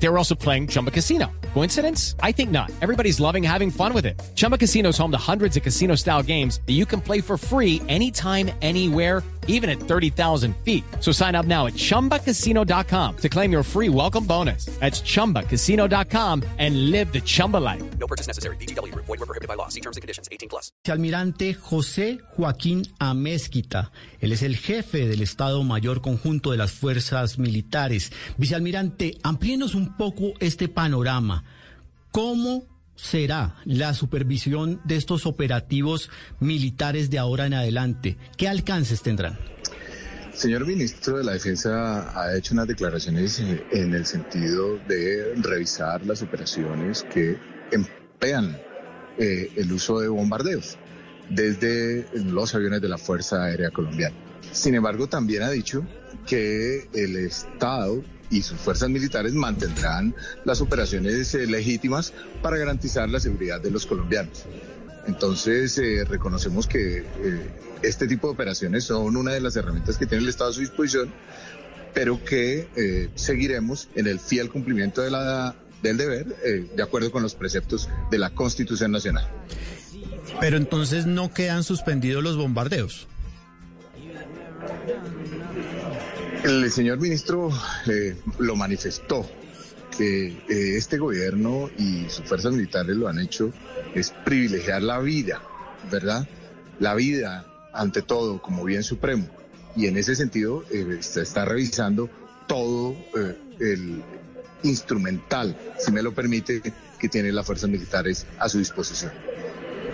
They were also playing Chumba Casino. Coincidence? I think not. Everybody's loving having fun with it. Chumba Casino is home to hundreds of casino style games that you can play for free anytime, anywhere, even at 30,000 feet. So sign up now at chumbacasino.com to claim your free welcome bonus. That's chumbacasino.com and live the Chumba life. No purchase necessary. BGW. Void were prohibited by law. See terms and conditions. 18 plus. Almirante José Joaquín Amezquita. Él es el jefe del Estado Mayor Conjunto de las Fuerzas Militares. Vicealmirante, amplíenos un poco este panorama. ¿Cómo será la supervisión de estos operativos militares de ahora en adelante? ¿Qué alcances tendrán? Señor ministro de la Defensa ha hecho unas declaraciones en el sentido de revisar las operaciones que emplean eh, el uso de bombardeos desde los aviones de la Fuerza Aérea Colombiana. Sin embargo, también ha dicho que el Estado y sus fuerzas militares mantendrán las operaciones eh, legítimas para garantizar la seguridad de los colombianos. Entonces, eh, reconocemos que eh, este tipo de operaciones son una de las herramientas que tiene el Estado a su disposición, pero que eh, seguiremos en el fiel cumplimiento de la, del deber, eh, de acuerdo con los preceptos de la Constitución Nacional. Pero entonces no quedan suspendidos los bombardeos. El señor ministro eh, lo manifestó, que eh, este gobierno y sus fuerzas militares lo han hecho, es privilegiar la vida, ¿verdad? La vida ante todo como bien supremo. Y en ese sentido eh, se está revisando todo el instrumental, si me lo permite, que tienen las fuerzas militares a su disposición.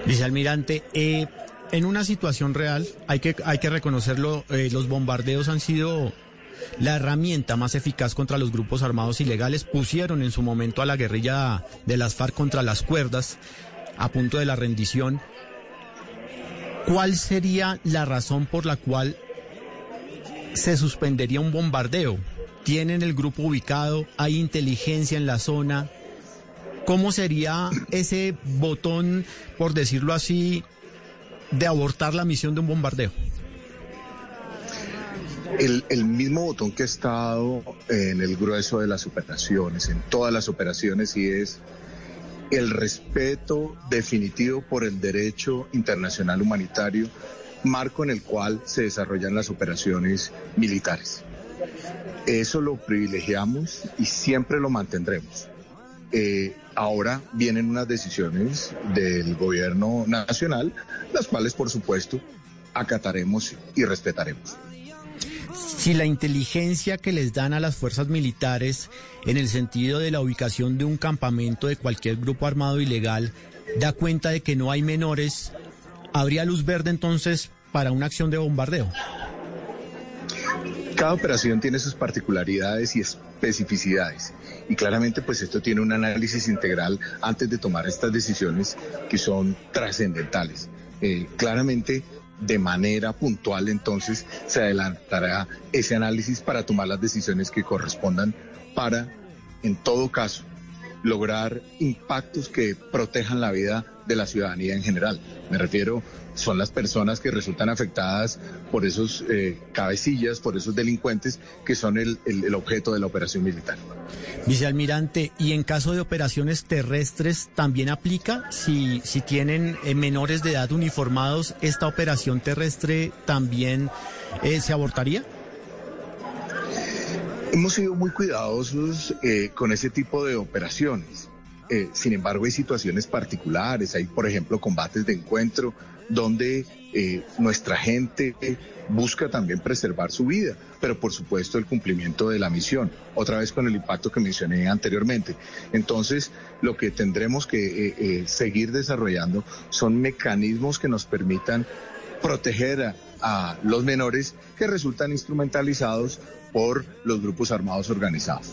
Vicealmirante, eh, en una situación real, hay que, hay que reconocerlo, los bombardeos han sido la herramienta más eficaz contra los grupos armados ilegales. Pusieron en su momento a la guerrilla de las FARC contra las cuerdas, a punto de la rendición. ¿Cuál sería la razón por la cual se suspendería un bombardeo? ¿Tienen el grupo ubicado? ¿Hay inteligencia en la zona? ¿Cómo sería ese botón, por decirlo así, de abortar la misión de un bombardeo? El, mismo botón que ha estado en el grueso de las operaciones, en todas las operaciones, y es el respeto definitivo por el derecho internacional humanitario, marco en el cual se desarrollan las operaciones militares. Eso lo privilegiamos y siempre lo mantendremos. Eh, ahora vienen unas decisiones del gobierno nacional, las cuales por supuesto acataremos y respetaremos. Si la inteligencia que les dan a las fuerzas militares en el sentido de la ubicación de un campamento de cualquier grupo armado ilegal da cuenta de que no hay menores, ¿habría luz verde entonces para una acción de bombardeo? Cada operación tiene sus particularidades y especificidades y claramente pues esto tiene un análisis integral antes de tomar estas decisiones que son trascendentales. Eh, claramente de manera puntual entonces se adelantará ese análisis para tomar las decisiones que correspondan para, en todo caso, lograr impactos que protejan la vida de la ciudadanía en general. Me refiero, son las personas que resultan afectadas por esos eh, cabecillas, por esos delincuentes que son el, el, el objeto de la operación militar. Vicealmirante, ¿y en caso de operaciones terrestres también aplica? Si, si tienen eh, menores de edad uniformados, ¿esta operación terrestre también eh, se abortaría? Hemos sido muy cuidadosos eh, con ese tipo de operaciones. Eh, sin embargo, hay situaciones particulares, hay, por ejemplo, combates de encuentro donde eh, nuestra gente busca también preservar su vida, pero por supuesto el cumplimiento de la misión, otra vez con el impacto que mencioné anteriormente. Entonces, lo que tendremos que eh, seguir desarrollando son mecanismos que nos permitan proteger a los menores que resultan instrumentalizados por los grupos armados organizados.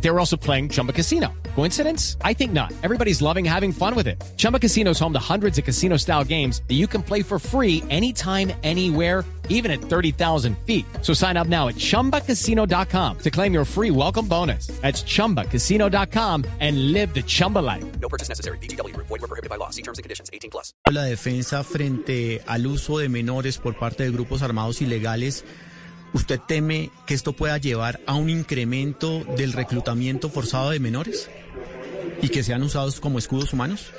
They were also playing Chumba Casino. Coincidence? I think not. Everybody's loving having fun with it. Chumba Casino is home to hundreds of casino style games that you can play for free anytime, anywhere, even at 30,000 feet. So sign up now at chumbacasino.com to claim your free welcome bonus. That's chumbacasino.com and live the Chumba life. No purchase necessary. VGW Group. Void were prohibited by law. See terms and conditions. 18 plus. La defensa frente al uso de menores por parte de grupos armados ilegales. ¿Usted teme que esto pueda llevar a un incremento del reclutamiento forzado de menores y que sean usados como escudos humanos?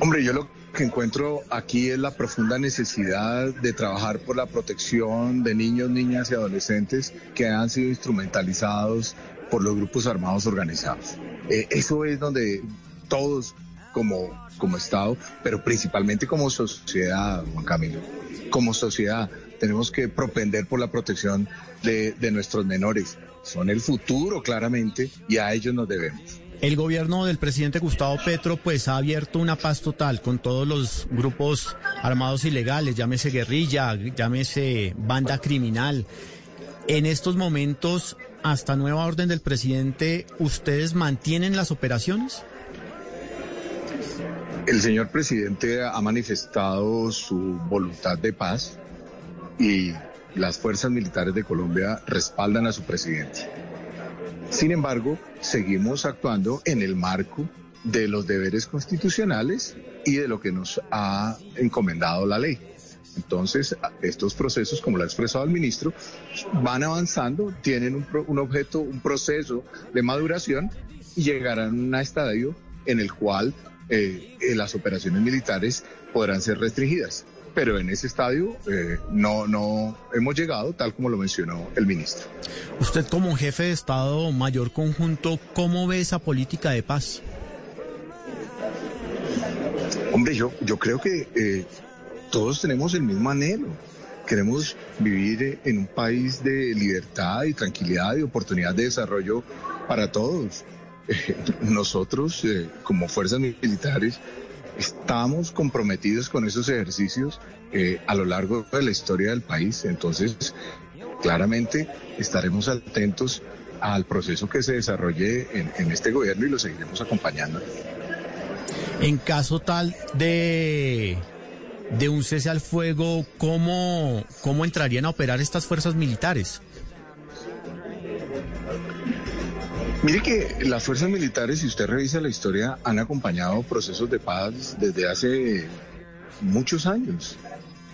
Hombre, yo lo que encuentro aquí es la profunda necesidad de trabajar por la protección de niños, niñas y adolescentes que han sido instrumentalizados por los grupos armados organizados. Eh, eso es donde todos como, como Estado, pero principalmente como sociedad, Juan Camilo, como sociedad, tenemos que propender por la protección de, de nuestros menores. Son el futuro, claramente, y a ellos nos debemos. El gobierno del presidente Gustavo Petro pues ha abierto una paz total con todos los grupos armados ilegales, llámese guerrilla, llámese banda criminal. En estos momentos, hasta nueva orden del presidente, ¿ustedes mantienen las operaciones? El señor presidente ha manifestado su voluntad de paz y las fuerzas militares de Colombia respaldan a su presidente. Sin embargo, seguimos actuando en el marco de los deberes constitucionales y de lo que nos ha encomendado la ley. Entonces, estos procesos, como lo ha expresado el ministro, van avanzando, tienen un, pro- un objeto, un proceso de maduración y llegarán a un estadio en el cual eh, las operaciones militares podrán ser restringidas. Pero en ese estadio eh, no, no hemos llegado, tal como lo mencionó el ministro. Usted como jefe de Estado Mayor Conjunto, ¿cómo ve esa política de paz? Hombre, yo, yo creo que eh, todos tenemos el mismo anhelo. Queremos vivir eh, en un país de libertad y tranquilidad y oportunidad de desarrollo para todos. Nosotros, eh, como fuerzas militares, estamos comprometidos con esos ejercicios eh, a lo largo de la historia del país. Entonces, claramente estaremos atentos al proceso que se desarrolle en, en este gobierno y lo seguiremos acompañando. En caso tal de, de un cese al fuego, ¿cómo, ¿cómo entrarían a operar estas fuerzas militares? Mire que las fuerzas militares, si usted revisa la historia, han acompañado procesos de paz desde hace muchos años.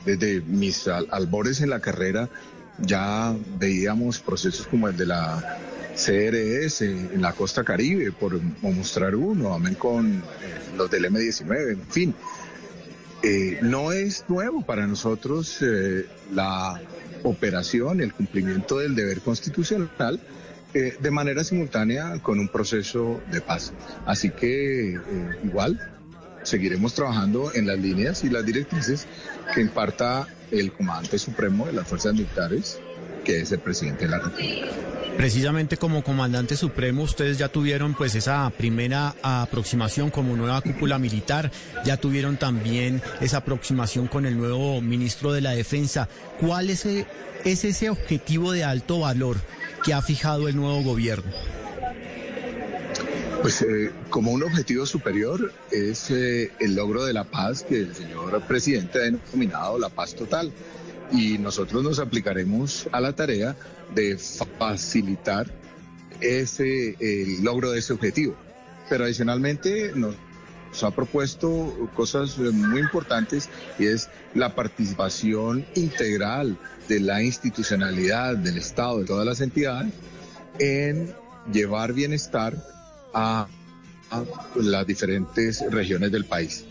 Desde mis al- albores en la carrera ya veíamos procesos como el de la CRS en la costa caribe, por mostrar uno, amén con eh, los del M19, en fin. Eh, no es nuevo para nosotros eh, la operación, el cumplimiento del deber constitucional eh, de manera simultánea con un proceso de paz. Así que eh, igual seguiremos trabajando en las líneas y las directrices que imparta el comandante supremo de las fuerzas militares, que es el presidente de la República. Precisamente como comandante supremo, ustedes ya tuvieron pues esa primera aproximación como nueva cúpula militar, ya tuvieron también esa aproximación con el nuevo ministro de la Defensa. ¿Cuál es, e- es ese objetivo de alto valor que ha fijado el nuevo gobierno? Pues eh, como un objetivo superior es eh, el logro de la paz que el señor presidente ha denominado la paz total. Y nosotros nos aplicaremos a la tarea de fa- facilitar ese el logro de ese objetivo. Pero adicionalmente nos ha propuesto cosas eh, muy importantes y es la participación integral de la institucionalidad del Estado, de todas las entidades, en llevar bienestar a, a las diferentes regiones del país.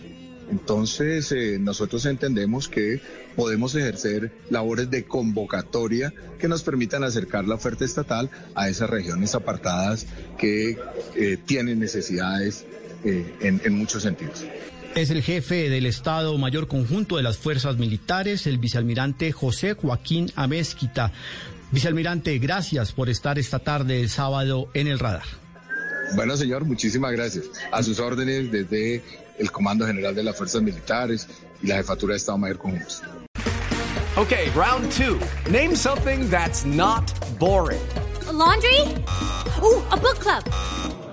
Entonces, eh, nosotros entendemos que podemos ejercer labores de convocatoria que nos permitan acercar la oferta estatal a esas regiones apartadas que eh, tienen necesidades eh, en, en muchos sentidos. Es el jefe del Estado Mayor Conjunto de las Fuerzas Militares, el vicealmirante José Joaquín Amezquita. Vicealmirante, gracias por estar esta tarde, el sábado, en el radar. Bueno, señor, muchísimas gracias. A sus órdenes desde el Comando General de las Fuerzas Militares y la Jefatura de Estado Mayor Conjunto. Okay, round two. Name something that's not boring. A laundry? Ooh, a book club.